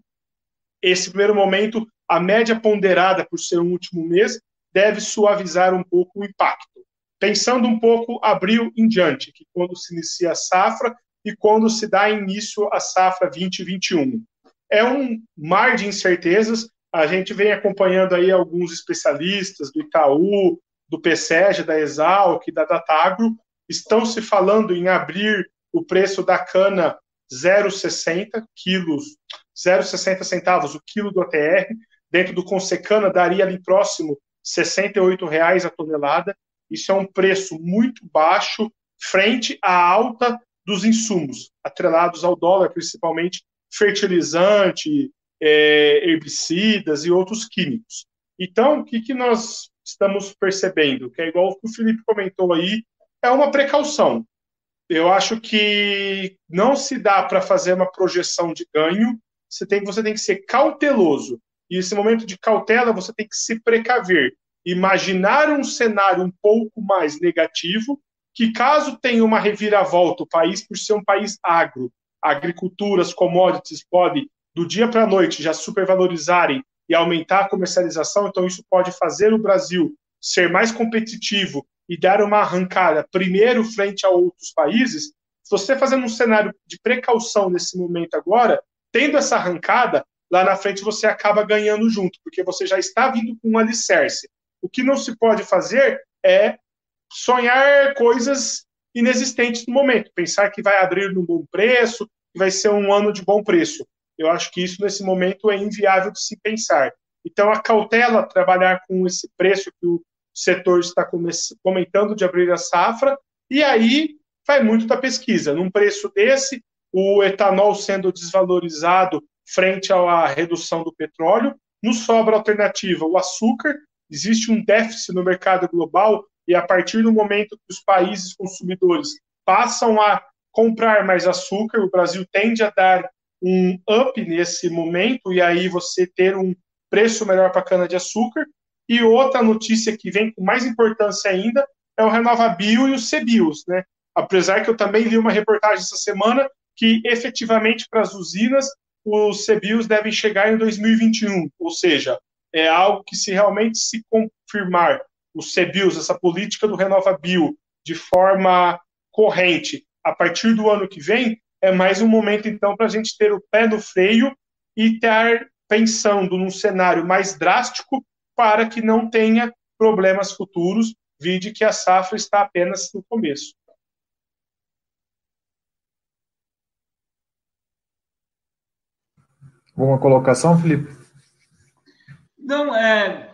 esse primeiro momento, a média ponderada por ser um último mês, deve suavizar um pouco o impacto. Pensando um pouco abril em diante, que quando se inicia a safra e quando se dá início à safra 2021. É um mar de incertezas. A gente vem acompanhando aí alguns especialistas do Itaú, do PSEG, da Exalc, da Datagro, estão se falando em abrir o preço da cana 0,60 quilos, 0,60 centavos o quilo do ATR, dentro do Consecana daria ali próximo 68 reais a tonelada. Isso é um preço muito baixo frente à alta dos insumos, atrelados ao dólar, principalmente fertilizante, é, herbicidas e outros químicos. Então, o que, que nós estamos percebendo? Que é igual o que o Felipe comentou aí, é uma precaução. Eu acho que não se dá para fazer uma projeção de ganho, você tem, você tem que ser cauteloso. E esse momento de cautela, você tem que se precaver, imaginar um cenário um pouco mais negativo, que caso tenha uma reviravolta, o país, por ser um país agro, agriculturas, commodities, pode, do dia para a noite, já supervalorizarem e aumentar a comercialização, então isso pode fazer o Brasil ser mais competitivo e dar uma arrancada primeiro frente a outros países, se você fazendo um cenário de precaução nesse momento agora, tendo essa arrancada, lá na frente você acaba ganhando junto, porque você já está vindo com um alicerce. O que não se pode fazer é sonhar coisas inexistentes no momento, pensar que vai abrir num bom preço, que vai ser um ano de bom preço. eu acho que isso nesse momento é inviável de se pensar. Então, a cautela trabalhar com esse preço que o setor está comentando de abrir a safra, e aí vai muito da pesquisa. Num preço desse, o etanol sendo desvalorizado frente à redução do petróleo, nos sobra alternativa o açúcar. Existe um déficit no mercado global e a partir do momento que os países consumidores passam a comprar mais açúcar, o Brasil tende a dar um up nesse momento e aí você ter um preço melhor para a cana-de-açúcar. E outra notícia que vem com mais importância ainda é o RenovaBio e o CBIOS, né? Apesar que eu também li uma reportagem essa semana que efetivamente para as usinas os CBIOS devem chegar em 2021, ou seja, é algo que se realmente se confirmar os CBIOS, essa política do RenovaBio, de forma corrente a partir do ano que vem, é mais um momento, então, para a gente ter o pé no freio e estar pensando num cenário mais drástico para que não tenha problemas futuros, vide que a safra está apenas no começo. Alguma colocação, Felipe? Não, é,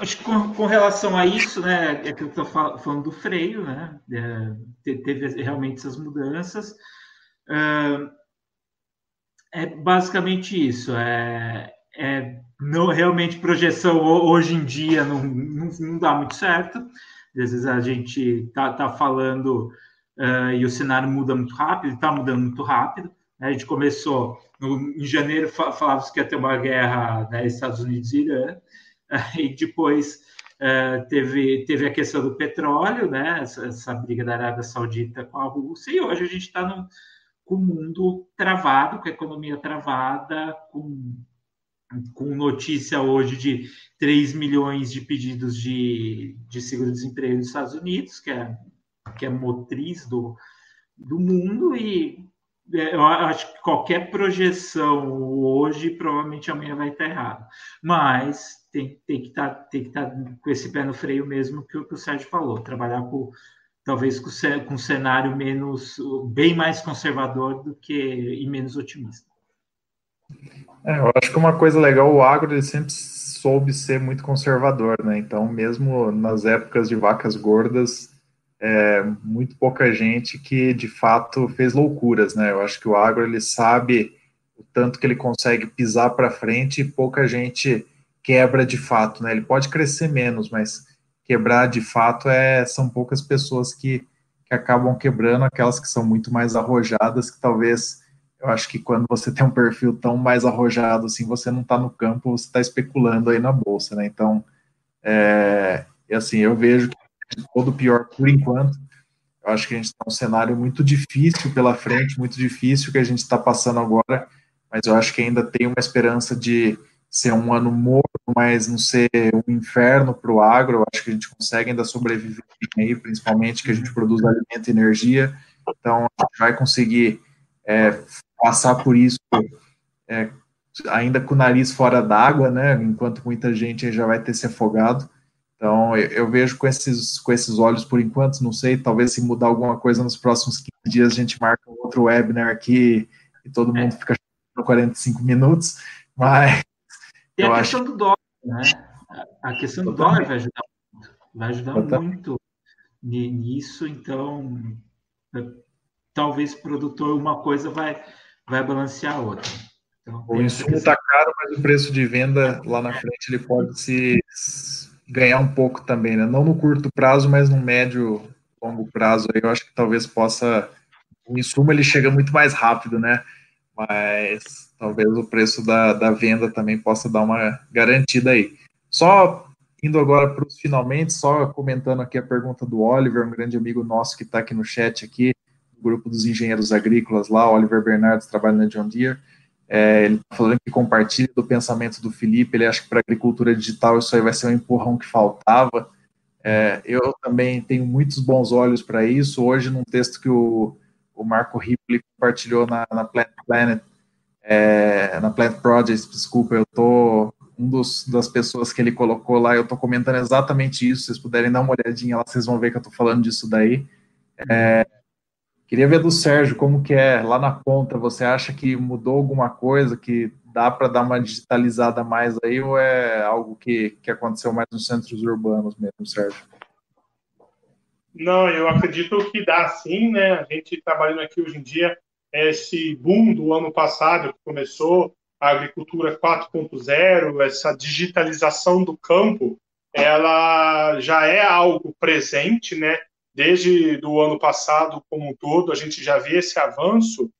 acho que com, com, relação a isso, né, é que eu estou falando do freio, né, é, teve realmente essas mudanças. É, é basicamente isso. É, é, não realmente projeção hoje em dia não, não, não, dá muito certo. Às vezes a gente tá, tá falando uh, e o cenário muda muito rápido, está mudando muito rápido. Né? A gente começou no, em janeiro falava que ia ter uma guerra né, Estados Unidos e Irã [LAUGHS] e depois uh, teve, teve a questão do petróleo, né, essa, essa, briga da Arábia Saudita com a Rússia, e hoje a gente está com o mundo travado, com a economia travada, com, com notícia hoje de 3 milhões de pedidos de, de seguro-desemprego nos Estados Unidos, que é, que é motriz do, do mundo, e eu acho que qualquer projeção hoje provavelmente amanhã vai estar errado. Mas tem, tem que estar tá, estar tá com esse pé no freio mesmo que o que o Sérgio falou, trabalhar com talvez com, com um cenário menos bem mais conservador do que e menos otimista. É, eu acho que uma coisa legal, o agro ele sempre soube ser muito conservador, né? Então, mesmo nas épocas de vacas gordas, é, muito pouca gente que de fato fez loucuras, né? Eu acho que o agro ele sabe o tanto que ele consegue pisar para frente e pouca gente quebra de fato, né? Ele pode crescer menos, mas quebrar de fato é são poucas pessoas que, que acabam quebrando, aquelas que são muito mais arrojadas, que talvez eu acho que quando você [LAUGHS] tem um perfil tão mais arrojado assim, você não está no campo, você está especulando aí na bolsa, né? Então, é, assim, eu vejo que todo pior por enquanto. Eu acho que a gente está um cenário muito difícil pela frente, muito difícil que a gente está passando agora, mas eu acho que ainda tem uma esperança de ser um ano morto, mas não ser um inferno para o agro. Eu acho que a gente consegue ainda sobreviver aí, principalmente que a gente produz alimento e energia. Então, a gente vai conseguir é, passar por isso é, ainda com o nariz fora d'água, né? Enquanto muita gente já vai ter se afogado. Então, eu, eu, vejo com esses, com esses olhos por enquanto, não sei, talvez se mudar alguma coisa nos próximos 15 dias, a gente marca outro webinar aqui e todo mundo é. fica por 45 minutos, mas... E a questão acho... do dólar, né? A questão do dólar vai ajudar muito, vai ajudar muito nisso, então, talvez produtor, uma coisa vai, vai balancear a outra. Então, o insumo está caro, mas o preço de venda lá na frente ele pode se ganhar um pouco também, né? Não no curto prazo, mas no médio, longo prazo. Eu acho que talvez possa. O insumo ele chega muito mais rápido, né? Mas talvez o preço da, da venda também possa dar uma garantida aí. Só indo agora para os finalmente, só comentando aqui a pergunta do Oliver, um grande amigo nosso que está aqui no chat aqui, do grupo dos engenheiros agrícolas lá, Oliver Bernardes, trabalha na John Deere. É, ele está falando que compartilha do pensamento do Felipe, ele acha que para agricultura digital isso aí vai ser um empurrão que faltava. É, eu também tenho muitos bons olhos para isso. Hoje, num texto que o, o Marco Ripley compartilhou na, na Plant Planet, é, na Plant Project, desculpa, eu tô um dos, das pessoas que ele colocou lá, eu estou comentando exatamente isso. Se vocês puderem dar uma olhadinha lá, vocês vão ver que eu estou falando disso daí. É, Queria ver do Sérgio como que é lá na ponta. Você acha que mudou alguma coisa, que dá para dar uma digitalizada mais aí, ou é algo que, que aconteceu mais nos centros urbanos mesmo, Sérgio? Não, eu acredito que dá sim, né? A gente trabalhando aqui hoje em dia, esse boom do ano passado que começou, a agricultura 4.0, essa digitalização do campo, ela já é algo presente, né? Desde do ano passado como um todo, a gente já vê esse avanço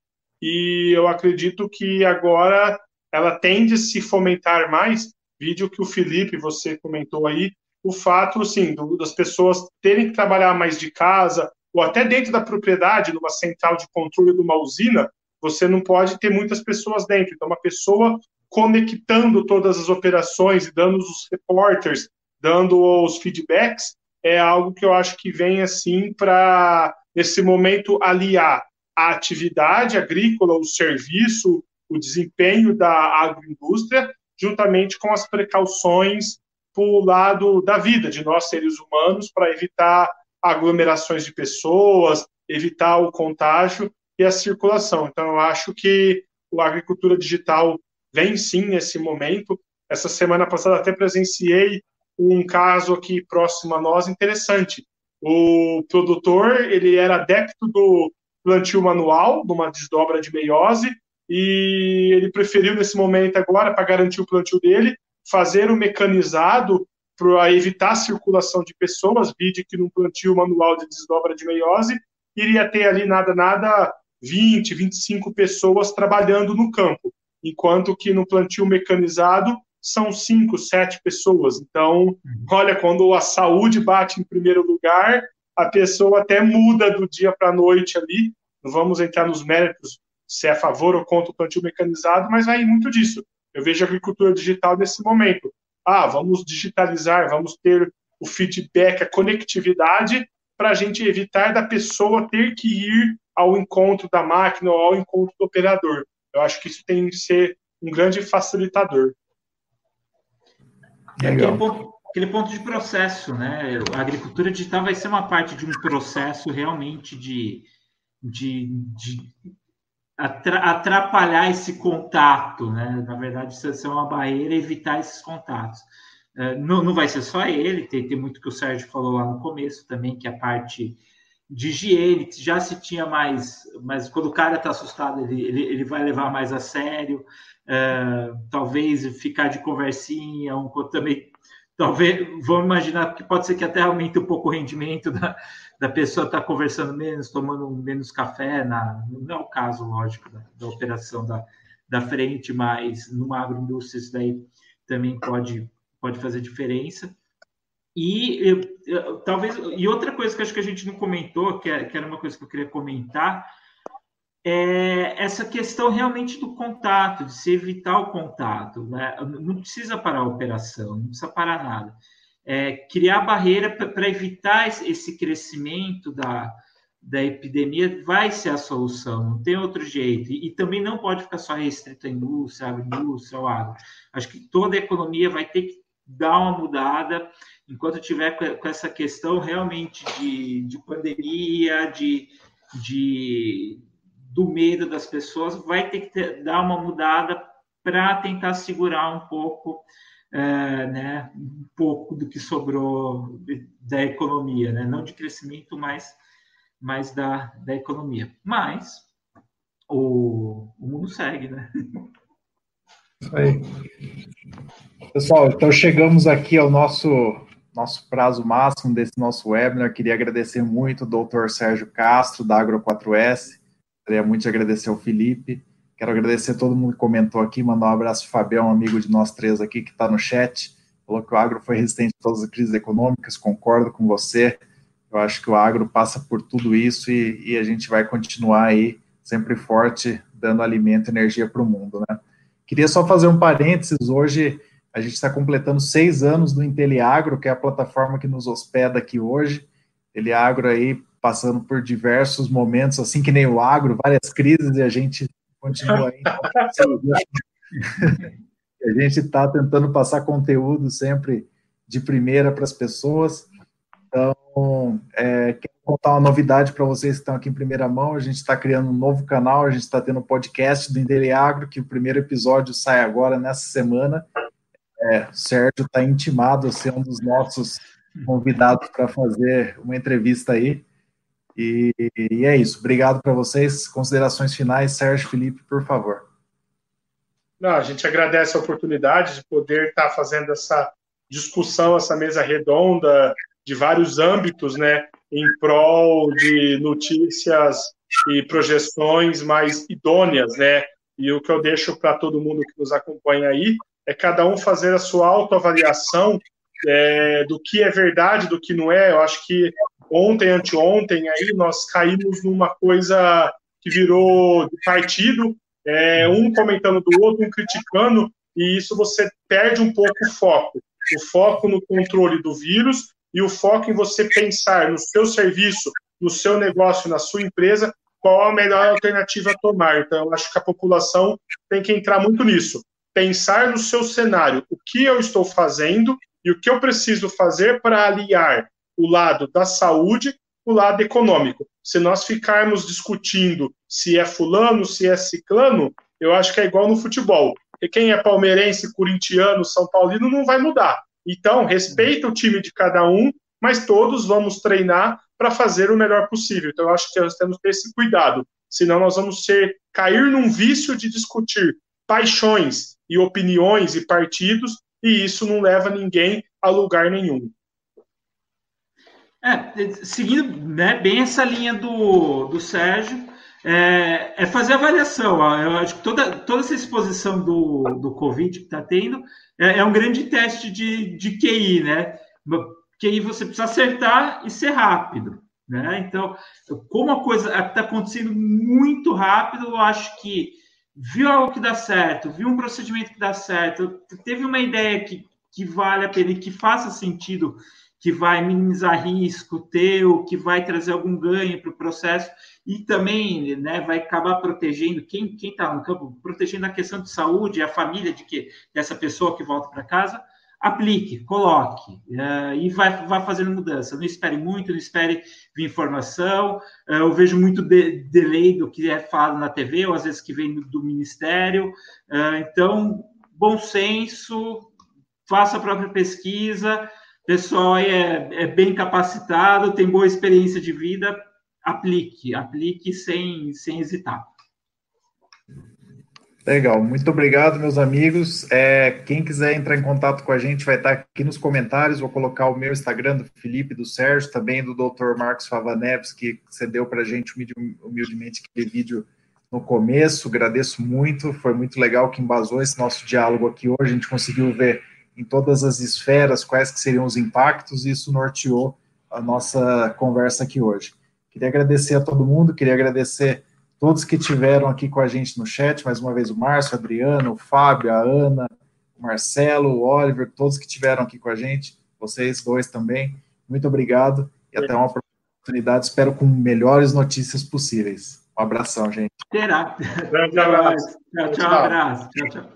e eu acredito que agora ela tende a se fomentar mais. Vídeo que o Felipe, você comentou aí, o fato, assim, do, das pessoas terem que trabalhar mais de casa, ou até dentro da propriedade, numa central de controle de uma usina, você não pode ter muitas pessoas dentro. Então, uma pessoa conectando todas as operações e dando os reporters, dando os feedbacks, é algo que eu acho que vem assim para, nesse momento, aliar a atividade agrícola, o serviço, o desempenho da agroindústria, juntamente com as precauções para o lado da vida de nós seres humanos, para evitar aglomerações de pessoas, evitar o contágio e a circulação. Então, eu acho que a agricultura digital vem sim nesse momento. Essa semana passada até presenciei um caso aqui próximo a nós interessante. O produtor ele era adepto do plantio manual, de uma desdobra de meiose, e ele preferiu nesse momento agora, para garantir o plantio dele, fazer o mecanizado para evitar a circulação de pessoas, vide que no plantio manual de desdobra de meiose iria ter ali nada nada 20, 25 pessoas trabalhando no campo, enquanto que no plantio mecanizado são 5, 7 pessoas. Então, uhum. olha, quando a saúde bate em primeiro lugar, a pessoa até muda do dia para a noite ali. Não vamos entrar nos méritos se é a favor ou contra o plantio mecanizado, mas vai muito disso. Eu vejo a agricultura digital nesse momento. Ah, vamos digitalizar, vamos ter o feedback, a conectividade, para a gente evitar da pessoa ter que ir ao encontro da máquina ou ao encontro do operador. Eu acho que isso tem que ser um grande facilitador. É aquele ponto, aquele ponto de processo, né? A agricultura digital vai ser uma parte de um processo realmente de, de, de atrapalhar esse contato, né? Na verdade, isso é uma barreira evitar esses contatos. É, não, não vai ser só ele, tem, tem muito que o Sérgio falou lá no começo também, que a parte de higiene, já se tinha mais, mas quando o cara está assustado, ele, ele, ele, vai levar mais a sério, é, talvez ficar de conversinha, um, também, [LAUGHS] talvez, vamos imaginar que pode ser que até aumente um pouco o rendimento da, da pessoa estar tá conversando menos, tomando menos café, na, não é o caso, lógico, da, da operação da, da frente, mas numa agroindústria isso daí também pode, pode fazer diferença. E eu, eu, talvez e outra coisa que acho que a gente não comentou, que, é, que era uma coisa que eu queria comentar, é essa questão realmente do contato, de se evitar o contato. Né? Não precisa parar a operação, não precisa parar nada é, criar barreira para evitar esse crescimento da, da epidemia vai ser a solução, não tem outro jeito. E, também não pode ficar só restrito à indústria, à indústria, ao agro. Acho que toda a economia vai ter que dar uma mudada enquanto tiver com essa questão realmente de, de pandemia, de, de, do medo das pessoas, vai ter que ter, dar uma mudada para tentar segurar um pouco é, né, um pouco do que sobrou da economia, né? não de crescimento, mas, mas da, da economia. Mas o, o mundo segue, né? Aí. Pessoal, então chegamos aqui ao nosso, nosso prazo máximo desse nosso webinar. Queria agradecer muito o doutor Sérgio Castro, da Agro 4S. Queria muito agradecer ao Felipe Quero agradecer a todo mundo que comentou aqui, mandar um abraço para o Fabião, amigo de nós três aqui, que está no chat. Falou que o agro foi resistente a todas as crises econômicas, concordo com você. Eu acho que o agro passa por tudo isso e, e a gente vai continuar aí sempre forte, dando alimento e energia para o mundo, né? Queria só fazer um parênteses, hoje a gente está completando seis anos do Inteliagro, que é a plataforma que nos hospeda aqui hoje. Inteliagro aí passando por diversos momentos, assim que nem o agro, várias crises, e a gente continua aí. [LAUGHS] a gente está tentando passar conteúdo sempre de primeira para as pessoas. Então, é, quero contar uma novidade para vocês que estão aqui em primeira mão. A gente está criando um novo canal, a gente está tendo um podcast do Indeleagro, que o primeiro episódio sai agora nessa semana. É, o Sérgio está intimado a ser um dos nossos convidados para fazer uma entrevista aí. E, e é isso. Obrigado para vocês. Considerações finais, Sérgio Felipe, por favor. Não, a gente agradece a oportunidade de poder estar tá fazendo essa discussão, essa mesa redonda de vários âmbitos, né, em prol de notícias e projeções mais idôneas, né? E o que eu deixo para todo mundo que nos acompanha aí é cada um fazer a sua autoavaliação é, do que é verdade, do que não é. Eu acho que ontem, anteontem, aí nós caímos numa coisa que virou de partido, é, um comentando do outro, um criticando, e isso você perde um pouco o foco. O foco no controle do vírus e o foco em você pensar no seu serviço, no seu negócio, na sua empresa, qual a melhor alternativa a tomar. Então, eu acho que a população tem que entrar muito nisso. Pensar no seu cenário, o que eu estou fazendo e o que eu preciso fazer para aliar o lado da saúde o lado econômico. Se nós ficarmos discutindo se é fulano, se é ciclano, eu acho que é igual no futebol. E quem é palmeirense, corintiano, são paulino não vai mudar. Então, respeita o time de cada um, mas todos vamos treinar para fazer o melhor possível. Então, eu acho que nós temos que ter esse cuidado, senão nós vamos ser cair num vício de discutir paixões e opiniões e partidos, e isso não leva ninguém a lugar nenhum. É, seguindo né, bem essa linha do, do Sérgio, é, é, fazer avaliação. Eu acho que toda, toda essa exposição do, do Covid que está tendo é, é, um grande teste de, de QI, né? QI você precisa acertar e ser rápido. Né? Então, como a coisa está acontecendo muito rápido, eu acho que viu algo que dá certo, viu um procedimento que dá certo, teve uma ideia que, que vale a pena e que faça sentido, que vai minimizar risco teu, que vai trazer algum ganho para o processo e também né, vai acabar protegendo quem está no campo, protegendo a questão de saúde, a família de que dessa pessoa que volta para casa, aplique, coloque uh, e vai, vai fazendo mudança. Não espere muito, não espere vir informação. Uh, eu vejo muito de, delay do que é falado na TV, ou às vezes que vem do, do Ministério. Uh, então, bom senso, faça a própria pesquisa. Pessoal é, é bem capacitado, tem boa experiência de vida, aplique, aplique sem, sem hesitar. Legal, muito obrigado, meus amigos. É, quem quiser entrar em contato com a gente vai estar aqui nos comentários. Vou colocar o meu Instagram do Felipe, do Sérgio, também do Dr. Marcos Fava Neves, que cedeu para a gente humildemente aquele vídeo no começo. Agradeço muito, foi muito legal que embasou esse nosso diálogo aqui hoje. A gente conseguiu ver em todas as esferas quais que seriam os impactos e isso norteou a nossa conversa aqui hoje. Queria agradecer a todo mundo, queria agradecer todos que tiveram aqui com a gente no chat, mais uma vez o Márcio, o Adriano, o Fábio, a Ana, o Marcelo, o Oliver, todos que tiveram aqui com a gente, vocês dois também, muito obrigado e até uma oportunidade, espero com melhores notícias possíveis. Um abração, gente. Terá. Grande abraço. Tchau, tchau, abraço. Tchau, tchau.